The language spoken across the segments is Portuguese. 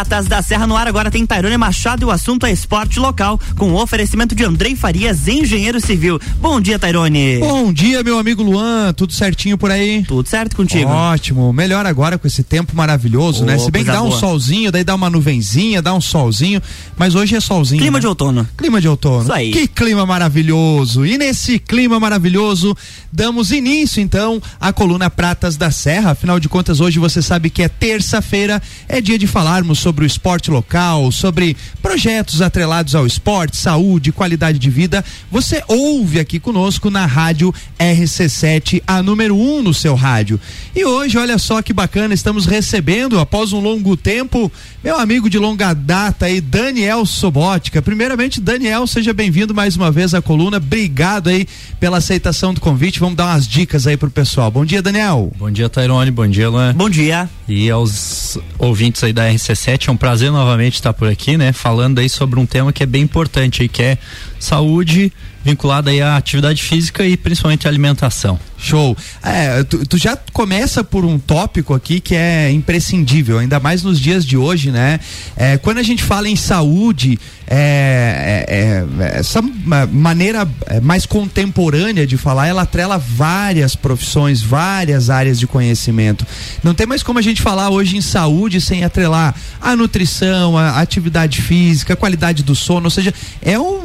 Pratas da Serra no ar agora tem Tairone Machado e o assunto é esporte local, com o oferecimento de Andrei Farias, engenheiro civil. Bom dia, Tairone. Bom dia, meu amigo Luan. Tudo certinho por aí? Tudo certo contigo. Ótimo. Melhor agora com esse tempo maravilhoso, oh, né? Se bem que dá boa. um solzinho, daí dá uma nuvenzinha, dá um solzinho, mas hoje é solzinho. Clima né? de outono. Clima de outono. Isso aí. Que clima maravilhoso. E nesse clima maravilhoso, damos início então à coluna Pratas da Serra. Afinal de contas, hoje você sabe que é terça-feira, é dia de falarmos sobre o esporte local, sobre projetos atrelados ao esporte, saúde, qualidade de vida. Você ouve aqui conosco na rádio RC7, a número 1 um no seu rádio. E hoje, olha só que bacana, estamos recebendo, após um longo tempo, meu amigo de longa data aí, Daniel Sobótica. Primeiramente, Daniel, seja bem-vindo mais uma vez à coluna. Obrigado aí pela aceitação do convite. Vamos dar umas dicas aí pro pessoal. Bom dia, Daniel. Bom dia, Tairone. Bom dia, Luan. Bom dia. E aos ouvintes aí da RC7, é um prazer novamente estar por aqui, né? Falando aí sobre um tema que é bem importante que é saúde vinculada aí à atividade física e principalmente à alimentação. Show. É, tu, tu, já começa por um tópico aqui que é imprescindível, ainda mais nos dias de hoje, né? É, quando a gente fala em saúde, é, é, é essa maneira é, mais contemporânea de falar, ela atrela várias profissões, várias áreas de conhecimento. Não tem mais como a gente falar hoje em saúde sem atrelar a nutrição, a atividade física, a qualidade do sono, ou seja, é um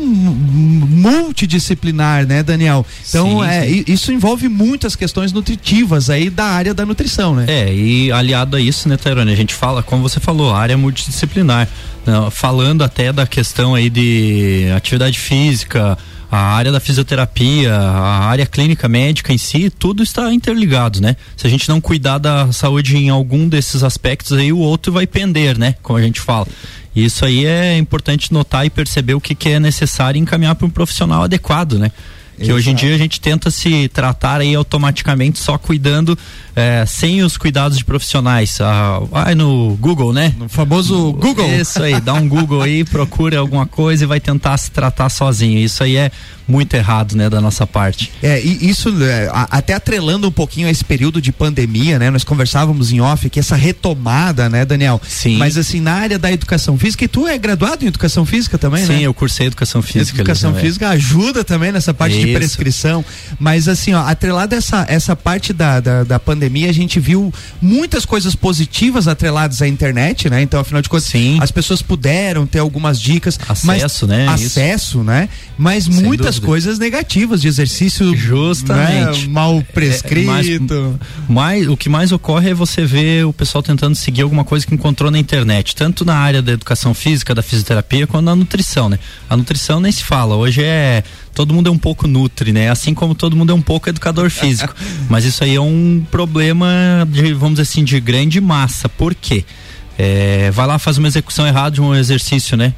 multidisciplinar, né, Daniel? Então, sim, é, sim. isso envolve muitas questões nutritivas aí da área da nutrição, né? É, e aliado a isso, né, Tairone, a gente fala, como você falou, área multidisciplinar, né, falando até da questão aí de atividade física, a área da fisioterapia, a área clínica médica em si, tudo está interligado, né? Se a gente não cuidar da saúde em algum desses aspectos aí, o outro vai pender, né? Como a gente fala. Isso aí é importante notar e perceber o que, que é necessário encaminhar para um profissional adequado, né? Que Exato. hoje em dia a gente tenta se tratar aí automaticamente só cuidando é, sem os cuidados de profissionais. Ah, vai no Google, né? No famoso Google. Isso aí, dá um Google aí, procura alguma coisa e vai tentar se tratar sozinho. Isso aí é muito errado, né, da nossa parte. É, e isso é, até atrelando um pouquinho a esse período de pandemia, né? Nós conversávamos em off que essa retomada, né, Daniel? Sim. Mas assim, na área da educação física, e tu é graduado em educação física também, Sim, né? Sim, eu cursei educação física. Educação física ajuda também nessa parte isso. De prescrição. Mas assim, ó, atrelado essa, essa parte da, da, da pandemia, a gente viu muitas coisas positivas atreladas à internet, né? Então, afinal de contas, Sim. as pessoas puderam ter algumas dicas. Acesso, né? Acesso, Isso. né? Mas Sem muitas dúvida. coisas negativas de exercício justamente né? mal prescrito. É, mais, mais, o que mais ocorre é você ver o pessoal tentando seguir alguma coisa que encontrou na internet, tanto na área da educação física, da fisioterapia, quanto na nutrição, né? A nutrição nem se fala. Hoje é todo mundo é um pouco nutri, né? Assim como todo mundo é um pouco educador físico. Mas isso aí é um problema de, vamos dizer assim, de grande massa. Por quê? É, vai lá, faz uma execução errada de um exercício, né?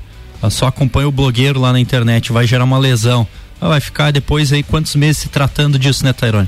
Só acompanha o blogueiro lá na internet, vai gerar uma lesão vai ficar depois aí quantos meses se tratando disso, né, Tairone?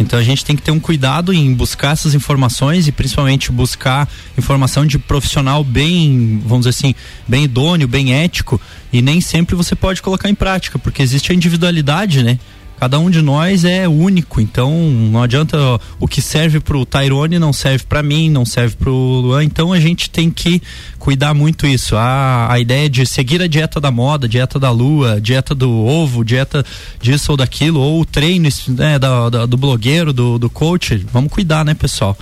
Então a gente tem que ter um cuidado em buscar essas informações e principalmente buscar informação de profissional bem, vamos dizer assim, bem idôneo, bem ético e nem sempre você pode colocar em prática, porque existe a individualidade, né? Cada um de nós é único, então não adianta ó, o que serve pro Tyrone não serve para mim, não serve pro Luan, então a gente tem que cuidar muito isso. A, a ideia de seguir a dieta da moda, dieta da lua, dieta do ovo, dieta disso ou daquilo, ou o treino né, da, da, do blogueiro, do, do coach, vamos cuidar, né, pessoal?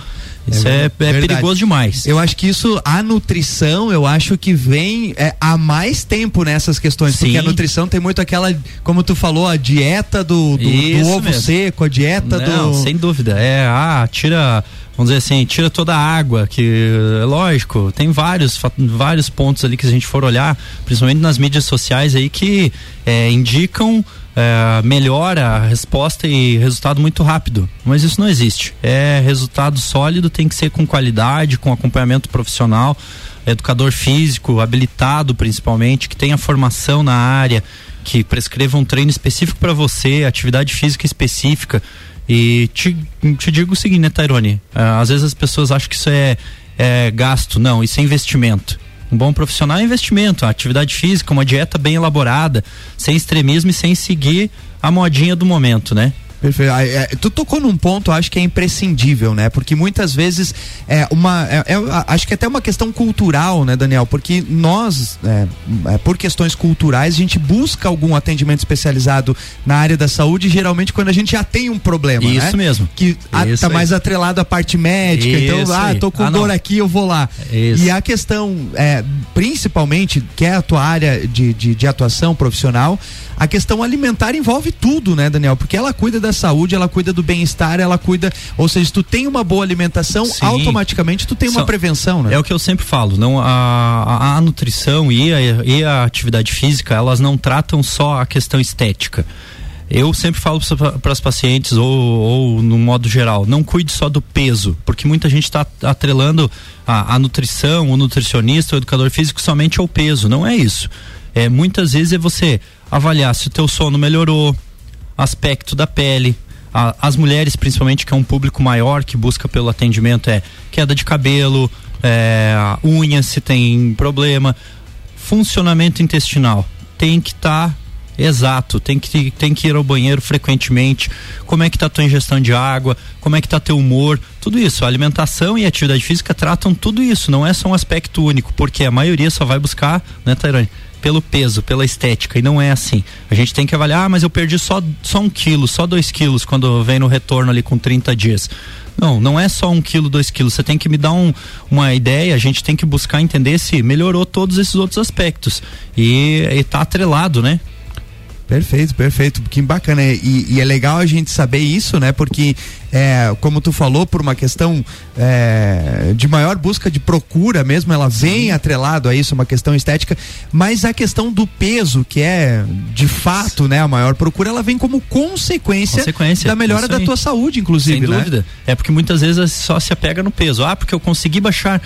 Isso é, é, é perigoso demais. Eu acho que isso, a nutrição, eu acho que vem é, há mais tempo nessas questões. Sim. Porque a nutrição tem muito aquela, como tu falou, a dieta do, do, do ovo mesmo. seco, a dieta Não, do. Sem dúvida. É, ah, tira vamos dizer assim, tira toda a água, que é lógico, tem vários, vários pontos ali que a gente for olhar, principalmente nas mídias sociais aí, que é, indicam é, melhora a resposta e resultado muito rápido. Mas isso não existe. É resultado sólido, tem que ser com qualidade, com acompanhamento profissional, educador físico, habilitado principalmente, que tenha formação na área, que prescreva um treino específico para você, atividade física específica. E te, te digo o seguinte, né, Tairone? É, às vezes as pessoas acham que isso é, é gasto. Não, isso é investimento. Um bom profissional é investimento, atividade física, uma dieta bem elaborada, sem extremismo e sem seguir a modinha do momento, né? Perfeito. É, tu tocou num ponto, acho que é imprescindível, né? Porque muitas vezes é uma. É, é, acho que é até uma questão cultural, né, Daniel? Porque nós, é, é, por questões culturais, a gente busca algum atendimento especializado na área da saúde, geralmente quando a gente já tem um problema. Isso né? mesmo. Que a, tá mais atrelado à parte médica. Então, Isso então, ah, tô com ah, dor não. aqui, eu vou lá. Isso. E a questão, é, principalmente, que é a tua área de, de, de atuação profissional, a questão alimentar envolve tudo, né, Daniel? Porque ela cuida da saúde, ela cuida do bem-estar, ela cuida. Ou seja, se tu tem uma boa alimentação, Sim. automaticamente tu tem uma Só, prevenção, né? É o que eu sempre falo, não a, a, a nutrição e a, e a atividade física, elas não tratam só a questão estética. Eu sempre falo para as pacientes, ou, ou, no modo geral, não cuide só do peso, porque muita gente está atrelando a, a, nutrição, o nutricionista, o educador físico somente ao peso. Não é isso. É, muitas vezes é você avaliar se o teu sono melhorou, aspecto da pele. A, as mulheres, principalmente, que é um público maior que busca pelo atendimento, é queda de cabelo, é, unha se tem problema, funcionamento intestinal. Tem que estar tá Exato, tem que, tem que ir ao banheiro frequentemente. Como é que tá tua ingestão de água? Como é que tá teu humor? Tudo isso. A alimentação e atividade física tratam tudo isso. Não é só um aspecto único, porque a maioria só vai buscar, né, Tairone? Pelo peso, pela estética, e não é assim. A gente tem que avaliar, ah, mas eu perdi só, só um quilo, só dois quilos quando vem no retorno ali com 30 dias. Não, não é só um quilo, dois quilos. Você tem que me dar um, uma ideia, a gente tem que buscar entender se melhorou todos esses outros aspectos. E, está atrelado, né? Perfeito, perfeito. Que bacana. E, e, é legal a gente saber isso, né? Porque, é, como tu falou, por uma questão é, de maior busca de procura mesmo, ela vem atrelado a isso, uma questão estética, mas a questão do peso, que é de fato né, a maior procura, ela vem como consequência, consequência da melhora da tua saúde, inclusive. Sem né? dúvida. É porque muitas vezes só se apega no peso. Ah, porque eu consegui baixar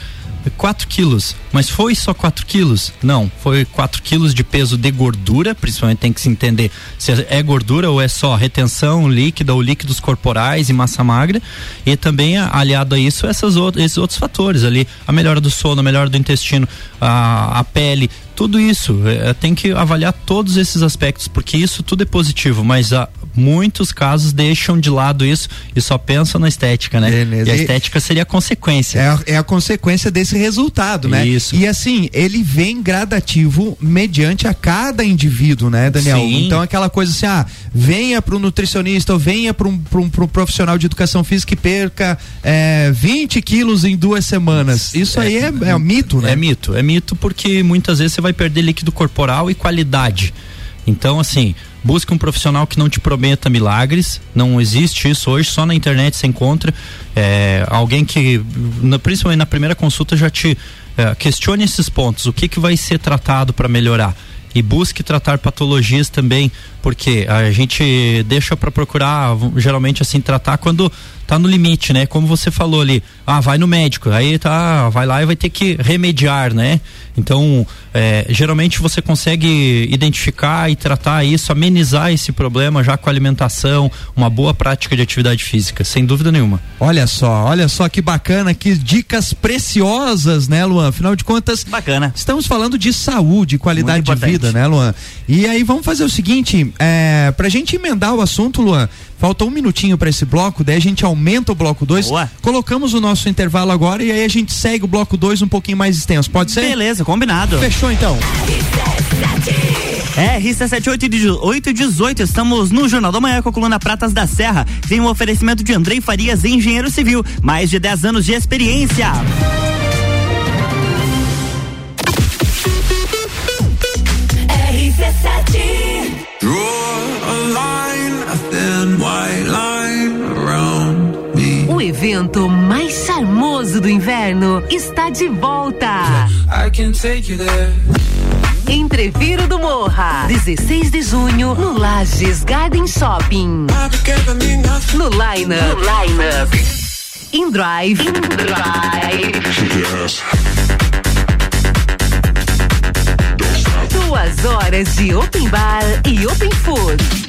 4 quilos. Mas foi só 4 quilos? Não, foi 4 quilos de peso de gordura, principalmente tem que se entender se é gordura ou é só retenção líquida ou líquidos corporais e massa magra. E também aliado a isso essas, esses outros fatores ali, a melhora do sono, a melhora do intestino, a, a pele, tudo isso. É, tem que avaliar todos esses aspectos, porque isso tudo é positivo, mas há muitos casos deixam de lado isso e só pensam na estética, né? Beleza. E a estética seria a consequência. É a, é a consequência desse resultado, né? Isso. E assim, ele vem gradativo mediante a cada indivíduo, né, Daniel? Sim. Então aquela coisa assim, ah, venha para um nutricionista ou venha para um, um, um, profissional de educação física e perca é, 20 quilos em duas semanas. Isso é, aí é, é um mito, né? É mito, é mito porque muitas vezes você vai vai perder líquido corporal e qualidade. Então, assim, busque um profissional que não te prometa milagres. Não existe isso hoje, só na internet você encontra é, alguém que, na, principalmente na primeira consulta, já te é, questione esses pontos. O que, que vai ser tratado para melhorar? E busque tratar patologias também, porque a gente deixa para procurar, geralmente assim, tratar quando tá no limite, né? Como você falou ali, ah, vai no médico, aí tá, vai lá e vai ter que remediar, né? Então, é, geralmente você consegue identificar e tratar isso, amenizar esse problema já com alimentação, uma boa prática de atividade física, sem dúvida nenhuma. Olha só, olha só que bacana, que dicas preciosas, né, Luan? Afinal de contas, bacana. Estamos falando de saúde, qualidade de vida, né, Luan? E aí vamos fazer o seguinte, é, pra gente emendar o assunto, Luan, falta um minutinho para esse bloco, daí a gente aumenta o bloco 2. Colocamos o nosso intervalo agora e aí a gente segue o bloco 2 um pouquinho mais extenso. Pode ser? Beleza, combinado. Fechou então. RC78 e 18, estamos no Jornal da Manhã com a coluna Pratas da Serra. Tem um oferecimento de Andrei Farias, engenheiro civil, mais de 10 anos de experiência. Evento mais charmoso do inverno está de volta. Entreviro do Morra, 16 de junho, no Lages Garden Shopping. No Line Up. No Line Up. In Drive. In Drive. Duas horas de Open Bar e Open Food.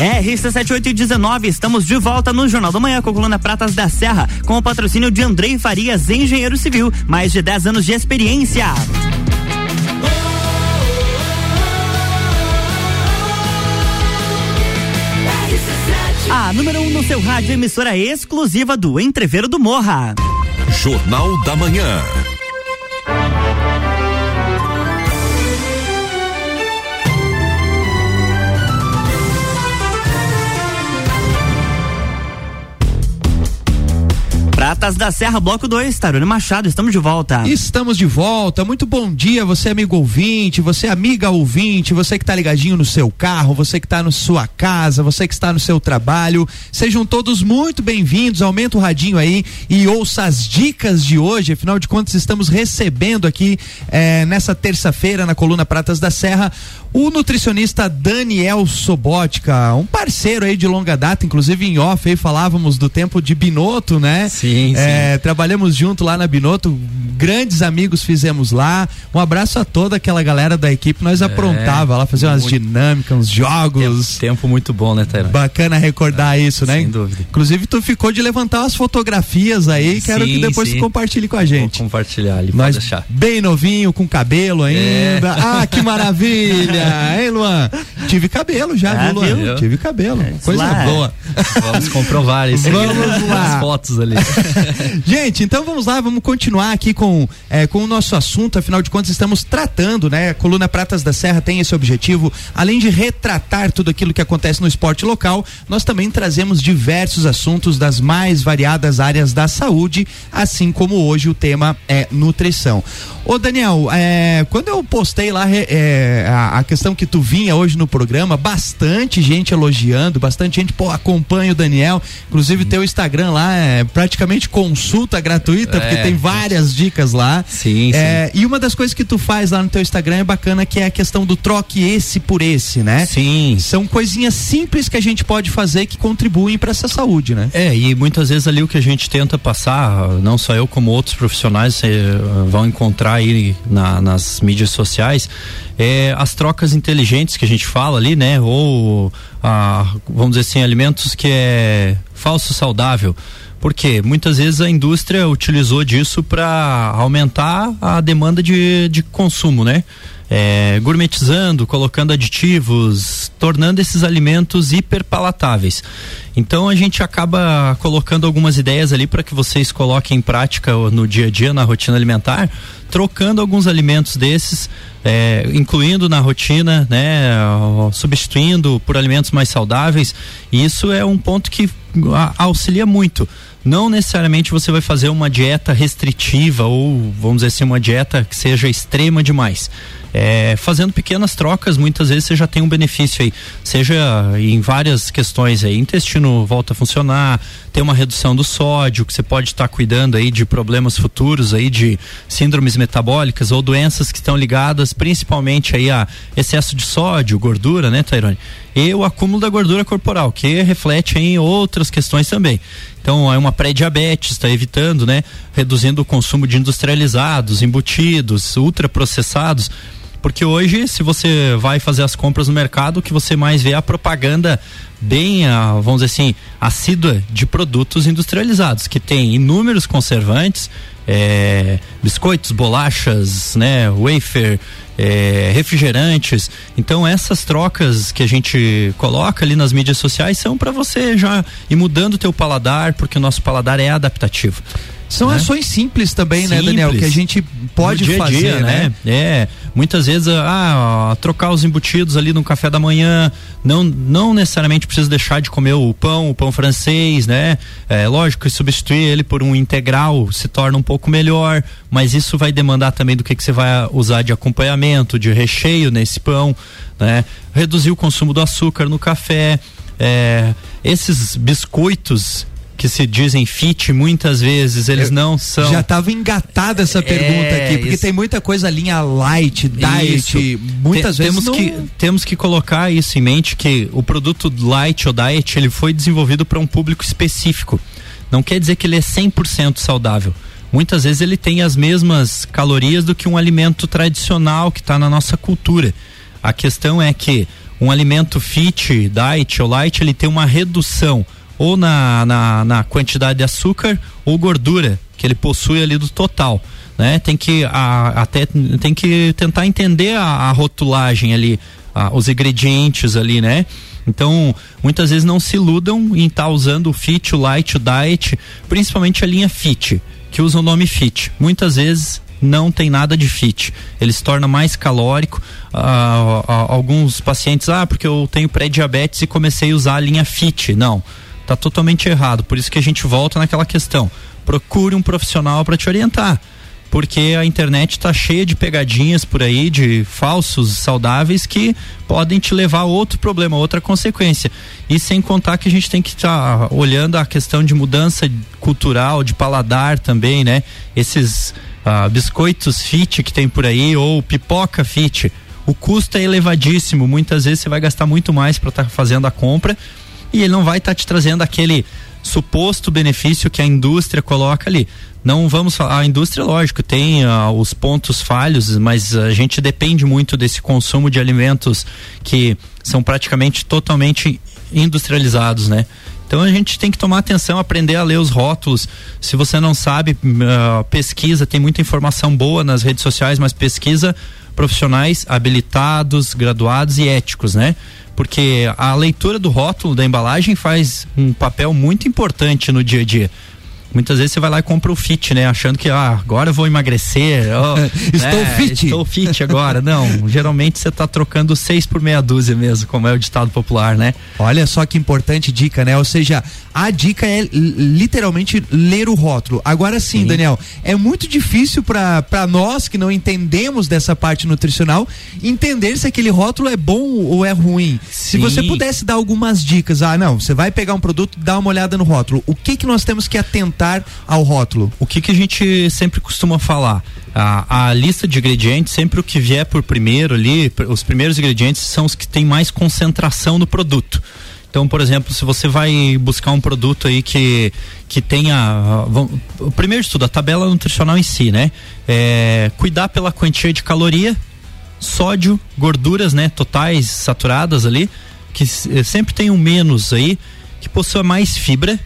RC7819, estamos de volta no Jornal da Manhã com a coluna Pratas da Serra, com o patrocínio de Andrei Farias, engenheiro civil, mais de 10 anos de experiência. A número 1 um no seu rádio, emissora exclusiva do Entreveiro do Morra. Jornal da Manhã. Pratas da Serra, bloco 2, Tarone Machado, estamos de volta. Estamos de volta, muito bom dia, você amigo ouvinte, você amiga ouvinte, você que está ligadinho no seu carro, você que está na sua casa, você que está no seu trabalho, sejam todos muito bem-vindos, aumenta o radinho aí e ouça as dicas de hoje, afinal de contas estamos recebendo aqui eh, nessa terça-feira na coluna Pratas da Serra o nutricionista Daniel Sobotka, um parceiro aí de longa data, inclusive em off aí falávamos do tempo de Binoto, né? Sim, é, sim. Trabalhamos junto lá na Binoto, grandes amigos fizemos lá. Um abraço a toda aquela galera da equipe, nós é, aprontava lá, fazia umas dinâmicas, uns jogos. Tempo, tempo muito bom, né, Taylor? Bacana recordar é, isso, né? Sem dúvida. Inclusive tu ficou de levantar as fotografias aí, quero sim, que depois tu compartilhe com a gente. Vou compartilhar ali, nós, deixar. Bem novinho, com cabelo ainda. É. Ah, que maravilha! hein, Luan? Tive cabelo já, ah, viu, Luan? Viu? Tive cabelo. É, Coisa lá. boa. Vamos comprovar isso. Vamos lá. As fotos ali. Gente, então vamos lá, vamos continuar aqui com, é, com o nosso assunto. Afinal de contas, estamos tratando, né? A coluna Pratas da Serra tem esse objetivo. Além de retratar tudo aquilo que acontece no esporte local, nós também trazemos diversos assuntos das mais variadas áreas da saúde, assim como hoje o tema é nutrição. Ô Daniel, é, quando eu postei lá é, a, questão que tu vinha hoje no programa, bastante gente elogiando, bastante gente, pô, acompanha o Daniel. Inclusive, teu Instagram lá é praticamente consulta gratuita, é, porque tem várias dicas lá. Sim, é, sim. E uma das coisas que tu faz lá no teu Instagram é bacana, que é a questão do troque esse por esse, né? Sim. São coisinhas simples que a gente pode fazer que contribuem para essa saúde, né? É, e muitas vezes ali o que a gente tenta passar, não só eu como outros profissionais eh, vão encontrar aí na, nas mídias sociais, é, as trocas inteligentes que a gente fala ali, né? Ou a, vamos dizer assim, alimentos que é falso saudável. Porque muitas vezes a indústria utilizou disso para aumentar a demanda de, de consumo, né? É, gourmetizando, colocando aditivos, tornando esses alimentos hiperpalatáveis. Então a gente acaba colocando algumas ideias ali para que vocês coloquem em prática no dia a dia, na rotina alimentar, trocando alguns alimentos desses, é, incluindo na rotina, né, substituindo por alimentos mais saudáveis. E isso é um ponto que auxilia muito. Não necessariamente você vai fazer uma dieta restritiva ou, vamos dizer assim, uma dieta que seja extrema demais é, fazendo pequenas trocas, muitas vezes você já tem um benefício aí, seja em várias questões aí, intestino volta a funcionar, tem uma redução do sódio, que você pode estar tá cuidando aí de problemas futuros aí de síndromes metabólicas ou doenças que estão ligadas principalmente aí a excesso de sódio, gordura, né, Tairone? E o acúmulo da gordura corporal, que reflete em outras questões também. Então é uma pré-diabetes, está evitando, né? Reduzindo o consumo de industrializados, embutidos, ultraprocessados porque hoje, se você vai fazer as compras no mercado, o que você mais vê é a propaganda bem, ah, vamos dizer assim, assídua de produtos industrializados, que tem inúmeros conservantes, é, biscoitos, bolachas, né, wafer, é, refrigerantes. Então essas trocas que a gente coloca ali nas mídias sociais são para você já ir mudando o teu paladar, porque o nosso paladar é adaptativo. São né? ações simples também, simples. né, Daniel? Que a gente pode dia fazer, dia, né? né? É, muitas vezes, ah, trocar os embutidos ali no café da manhã, não, não necessariamente precisa deixar de comer o pão, o pão francês, né? É lógico que substituir ele por um integral se torna um pouco melhor, mas isso vai demandar também do que, que você vai usar de acompanhamento, de recheio nesse pão, né? Reduzir o consumo do açúcar no café, é, esses biscoitos que se dizem fit, muitas vezes eles Eu não são. Já estava engatada essa pergunta é, aqui, porque isso. tem muita coisa linha light, diet, isso. muitas Te, vezes temos não... que temos que colocar isso em mente que o produto light ou diet, ele foi desenvolvido para um público específico. Não quer dizer que ele é 100% saudável. Muitas vezes ele tem as mesmas calorias do que um alimento tradicional que está na nossa cultura. A questão é que um alimento fit, diet ou light, ele tem uma redução ou na, na, na quantidade de açúcar ou gordura que ele possui ali do total. Né? Tem que a, até tem que tentar entender a, a rotulagem ali, a, os ingredientes ali, né? Então, muitas vezes não se iludam em estar tá usando o fit, o light, o diet, principalmente a linha fit, que usa o nome fit. Muitas vezes não tem nada de fit. Ele se torna mais calórico. Ah, ah, alguns pacientes, ah, porque eu tenho pré-diabetes e comecei a usar a linha fit. Não Tá totalmente errado. Por isso que a gente volta naquela questão. Procure um profissional para te orientar. Porque a internet está cheia de pegadinhas por aí, de falsos saudáveis que podem te levar a outro problema, outra consequência. E sem contar que a gente tem que estar tá olhando a questão de mudança cultural, de paladar também, né? Esses ah, biscoitos fit que tem por aí, ou pipoca fit. O custo é elevadíssimo. Muitas vezes você vai gastar muito mais para estar tá fazendo a compra e ele não vai estar tá te trazendo aquele suposto benefício que a indústria coloca ali. Não vamos falar, a indústria, lógico, tem uh, os pontos falhos, mas a gente depende muito desse consumo de alimentos que são praticamente totalmente industrializados, né? Então a gente tem que tomar atenção, aprender a ler os rótulos. Se você não sabe, uh, pesquisa, tem muita informação boa nas redes sociais, mas pesquisa profissionais habilitados, graduados e éticos, né? porque a leitura do rótulo da embalagem faz um papel muito importante no dia a dia. Muitas vezes você vai lá e compra o fit, né? Achando que ah, agora eu vou emagrecer. Oh, estou né? fit. Estou fit agora. Não, geralmente você está trocando seis por meia dúzia mesmo, como é o ditado popular, né? Olha só que importante dica, né? Ou seja, a dica é literalmente ler o rótulo. Agora sim, sim. Daniel, é muito difícil para nós que não entendemos dessa parte nutricional entender se aquele rótulo é bom ou é ruim. Sim. Se você pudesse dar algumas dicas, ah, não, você vai pegar um produto, dá uma olhada no rótulo. O que que nós temos que atentar ao rótulo? O que que a gente sempre costuma falar? A, a, lista de ingredientes, sempre o que vier por primeiro ali, os primeiros ingredientes são os que têm mais concentração no produto. Então, por exemplo, se você vai buscar um produto aí que, que tenha. o primeiro estudo, a tabela nutricional em si, né? É, cuidar pela quantia de caloria, sódio, gorduras, né? Totais saturadas ali, que sempre tem um menos aí, que possua mais fibra,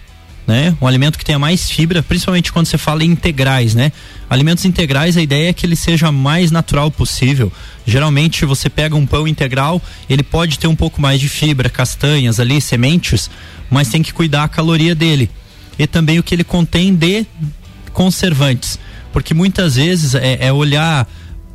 né? Um alimento que tenha mais fibra, principalmente quando você fala em integrais, né? Alimentos integrais, a ideia é que ele seja mais natural possível. Geralmente você pega um pão integral, ele pode ter um pouco mais de fibra, castanhas ali, sementes, mas tem que cuidar a caloria dele. E também o que ele contém de conservantes. Porque muitas vezes é, é olhar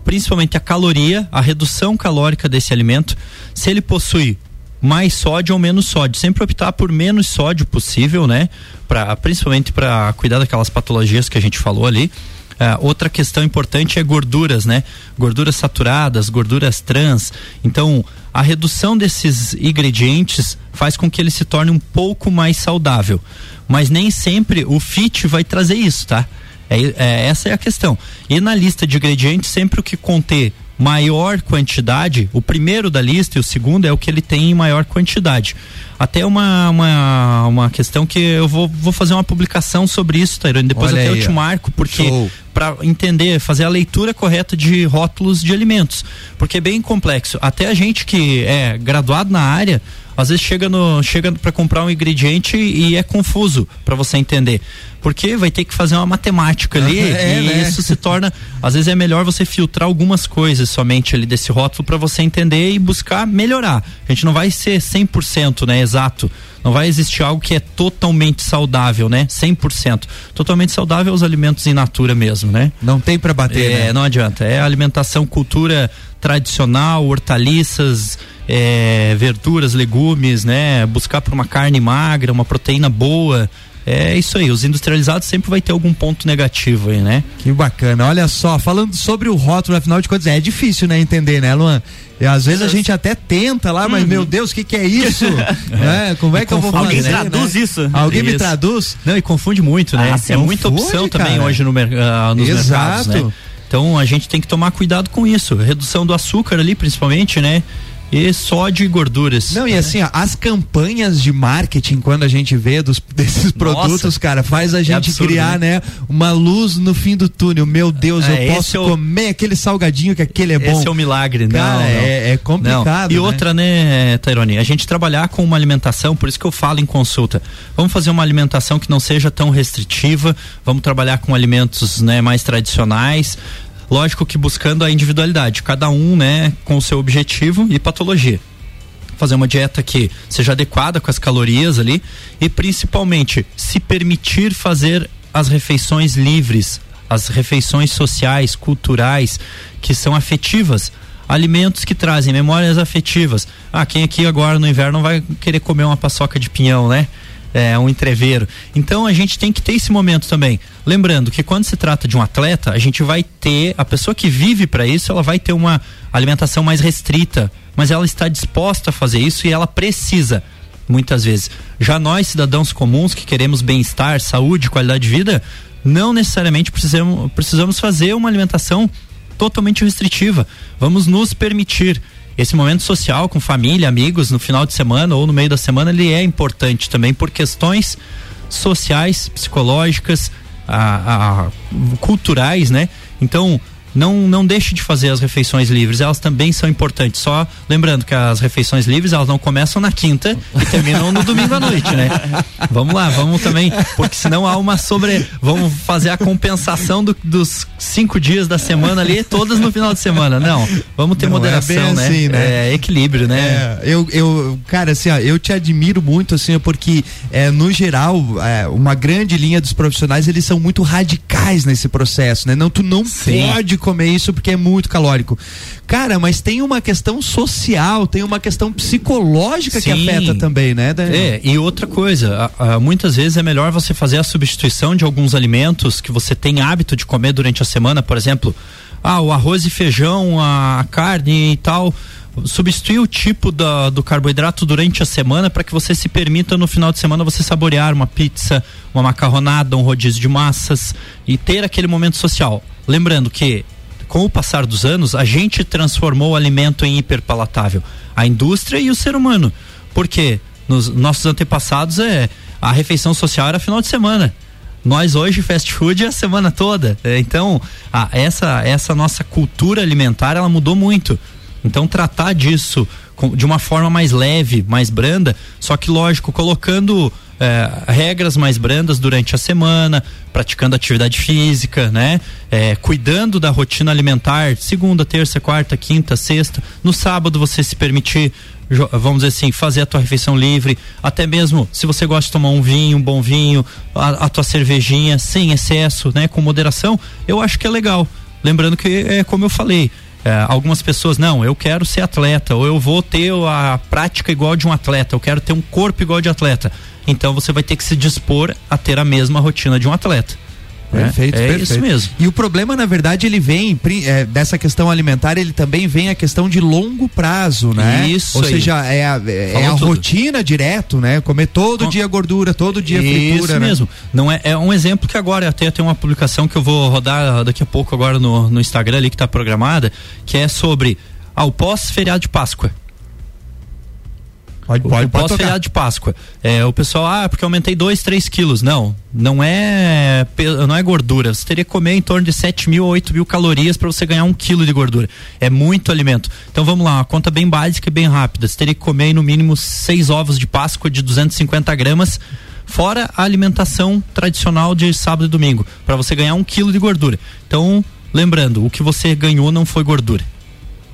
principalmente a caloria, a redução calórica desse alimento, se ele possui mais sódio ou menos sódio. Sempre optar por menos sódio possível, né? Pra, principalmente para cuidar daquelas patologias que a gente falou ali. Uh, outra questão importante é gorduras, né? Gorduras saturadas, gorduras trans. Então, a redução desses ingredientes faz com que ele se torne um pouco mais saudável. Mas nem sempre o fit vai trazer isso, tá? É, é, essa é a questão. E na lista de ingredientes, sempre o que conter maior quantidade, o primeiro da lista e o segundo é o que ele tem em maior quantidade. Até uma, uma, uma questão que eu vou, vou fazer uma publicação sobre isso, Tairone. Depois Olha até aí, eu te marco, porque para entender, fazer a leitura correta de rótulos de alimentos. Porque é bem complexo. Até a gente que é graduado na área, Às vezes chega no chega para comprar um ingrediente e é confuso para você entender. Porque vai ter que fazer uma matemática ali é, e né? isso se torna, às vezes é melhor você filtrar algumas coisas somente ali desse rótulo para você entender e buscar melhorar. A gente não vai ser 100%, né, exato. Não vai existir algo que é totalmente saudável, né? 100%. Totalmente saudável é os alimentos in natura mesmo, né? Não tem para bater, é, né? não adianta. É alimentação, cultura tradicional, hortaliças, é, verduras, legumes, né? Buscar por uma carne magra, uma proteína boa. É isso aí, os industrializados sempre vai ter algum ponto negativo aí, né? Que bacana. Olha só, falando sobre o rótulo, afinal de contas, é difícil, né, entender, né, Luan? E às vezes a gente até tenta lá, mas uhum. meu Deus, o que, que é isso? é, como é que eu vou fazer? Alguém traduz né? isso. Alguém isso. me traduz? Não, e confunde muito, né? Ah, é muita opção cara. também hoje no, uh, nos Exato. mercados, né? Então a gente tem que tomar cuidado com isso. Redução do açúcar ali, principalmente, né? E sódio e gorduras. Não, e assim, ó, as campanhas de marketing, quando a gente vê dos, desses produtos, Nossa, cara, faz a é gente é absurdo, criar, né? né? uma luz no fim do túnel. Meu Deus, é, eu posso é o... comer aquele salgadinho que aquele é bom. Esse é o um milagre, cara, não, É, é complicado. Não. E né? outra, né, Taironi, a gente trabalhar com uma alimentação, por isso que eu falo em consulta. Vamos fazer uma alimentação que não seja tão restritiva, vamos trabalhar com alimentos né, mais tradicionais, Lógico que buscando a individualidade, cada um, né, com o seu objetivo e patologia. Fazer uma dieta que seja adequada com as calorias ali e principalmente se permitir fazer as refeições livres, as refeições sociais, culturais, que são afetivas alimentos que trazem memórias afetivas. Ah, quem aqui agora no inverno vai querer comer uma paçoca de pinhão, né? É, um entreveiro. Então a gente tem que ter esse momento também. Lembrando que quando se trata de um atleta, a gente vai ter, a pessoa que vive para isso, ela vai ter uma alimentação mais restrita, mas ela está disposta a fazer isso e ela precisa, muitas vezes. Já nós, cidadãos comuns, que queremos bem-estar, saúde, qualidade de vida, não necessariamente precisamos, precisamos fazer uma alimentação totalmente restritiva. Vamos nos permitir esse momento social com família, amigos, no final de semana ou no meio da semana, ele é importante também por questões sociais, psicológicas, a, a, culturais, né? Então, não, não deixe de fazer as refeições livres, elas também são importantes. Só lembrando que as refeições livres elas não começam na quinta e terminam no domingo à noite, né? Vamos lá, vamos também, porque senão há uma sobre. Vamos fazer a compensação do, dos cinco dias da semana ali, todas no final de semana. Não, vamos ter não, é moderação, é né? Assim, né? É equilíbrio, né? É, eu, eu, cara, assim, ó, eu te admiro muito, assim, porque é, no geral, é, uma grande linha dos profissionais, eles são muito radicais nesse processo, né? Não, tu não Sim. pode comer isso porque é muito calórico. Cara, mas tem uma questão social, tem uma questão psicológica Sim. que afeta também, né? É, e outra coisa, a, a, muitas vezes é melhor você fazer a substituição de alguns alimentos que você tem hábito de comer durante a semana, por exemplo, ah, o arroz e feijão, a carne e tal substituir o tipo da, do carboidrato durante a semana para que você se permita no final de semana você saborear uma pizza, uma macarronada, um rodízio de massas e ter aquele momento social. Lembrando que com o passar dos anos, a gente transformou o alimento em hiperpalatável. A indústria e o ser humano. Porque nos nossos antepassados é a refeição social era final de semana. Nós hoje fast food é a semana toda. É, então, a, essa essa nossa cultura alimentar ela mudou muito. Então tratar disso de uma forma mais leve, mais branda, só que lógico, colocando é, regras mais brandas durante a semana, praticando atividade física, né? É, cuidando da rotina alimentar, segunda, terça, quarta, quinta, sexta. No sábado você se permitir, vamos dizer assim, fazer a tua refeição livre, até mesmo se você gosta de tomar um vinho, um bom vinho, a, a tua cervejinha, sem excesso, né? Com moderação, eu acho que é legal. Lembrando que é como eu falei, é, algumas pessoas, não, eu quero ser atleta, ou eu vou ter a prática igual de um atleta, eu quero ter um corpo igual de atleta. Então você vai ter que se dispor a ter a mesma rotina de um atleta. Perfeito, é, é perfeito. isso mesmo. E o problema, na verdade, ele vem é, dessa questão alimentar, ele também vem a questão de longo prazo, né? Isso. Ou aí. seja, é a, é a rotina direto, né? Comer todo dia gordura, todo dia isso fritura. Isso né? mesmo. Não é, é um exemplo que agora até tem uma publicação que eu vou rodar daqui a pouco agora no, no Instagram ali que está programada, que é sobre ao pós-feriado de Páscoa. Pode, pode, o pode feriado de Páscoa. É, o pessoal, ah, porque eu aumentei 2, 3 quilos. Não, não é, não é gordura. Você teria que comer em torno de 7 mil a 8 mil calorias para você ganhar um quilo de gordura. É muito alimento. Então vamos lá, uma conta bem básica e bem rápida. Você teria que comer no mínimo 6 ovos de Páscoa de 250 gramas fora a alimentação tradicional de sábado e domingo, para você ganhar um quilo de gordura. Então, lembrando, o que você ganhou não foi gordura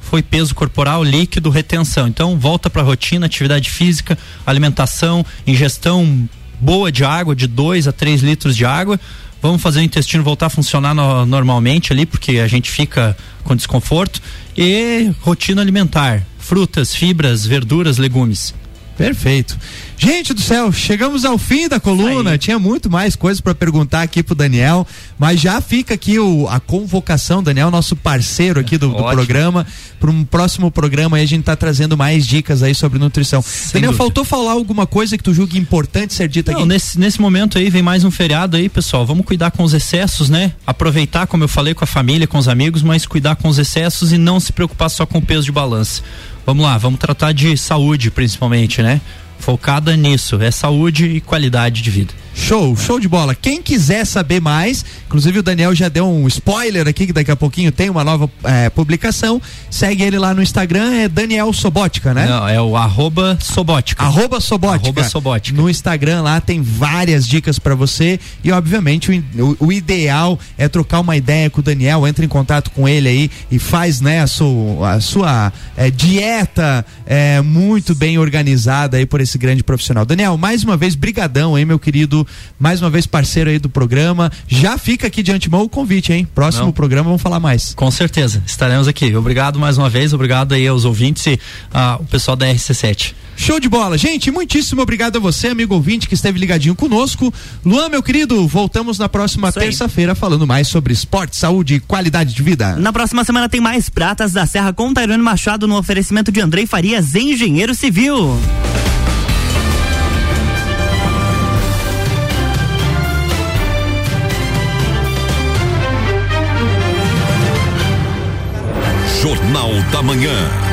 foi peso corporal, líquido, retenção. Então, volta para a rotina, atividade física, alimentação, ingestão boa de água, de 2 a 3 litros de água. Vamos fazer o intestino voltar a funcionar no, normalmente ali, porque a gente fica com desconforto. E rotina alimentar: frutas, fibras, verduras, legumes. Perfeito. Gente do céu, chegamos ao fim da coluna. Tinha muito mais coisas para perguntar aqui pro Daniel, mas já fica aqui o, a convocação, Daniel, nosso parceiro aqui do, do programa, para um próximo programa aí a gente tá trazendo mais dicas aí sobre nutrição. Sem Daniel, dúvida. faltou falar alguma coisa que tu julgue importante ser dita Não, aqui? Nesse, nesse momento aí vem mais um feriado aí, pessoal. Vamos cuidar com os excessos, né? Aproveitar, como eu falei, com a família, com os amigos, mas cuidar com os excessos e não se preocupar só com o peso de balança. Vamos lá, vamos tratar de saúde principalmente, né? Focada nisso, é saúde e qualidade de vida. Show, show de bola. Quem quiser saber mais, inclusive o Daniel já deu um spoiler aqui que daqui a pouquinho tem uma nova é, publicação. Segue ele lá no Instagram, é Daniel Sobótica, né? Não, é o arroba Sobótica. Arroba Sobótica. Arroba Sobótica. No Instagram lá tem várias dicas para você e obviamente o, o, ideal é trocar uma ideia com o Daniel, entra em contato com ele aí e faz né, a sua, a sua é, dieta é, muito bem organizada aí por esse grande profissional. Daniel, mais uma vez, brigadão aí, meu querido mais uma vez parceiro aí do programa. Já fica aqui de antemão o convite, hein? Próximo Não. programa vamos falar mais. Com certeza, estaremos aqui. Obrigado mais uma vez, obrigado aí aos ouvintes e uh, o pessoal da RC7. Show de bola, gente. Muitíssimo obrigado a você, amigo ouvinte, que esteve ligadinho conosco. Luan, meu querido, voltamos na próxima terça-feira falando mais sobre esporte, saúde e qualidade de vida. Na próxima semana tem mais Pratas da Serra com Tairone Machado no oferecimento de Andrei Farias, engenheiro civil. Jornal da Manhã.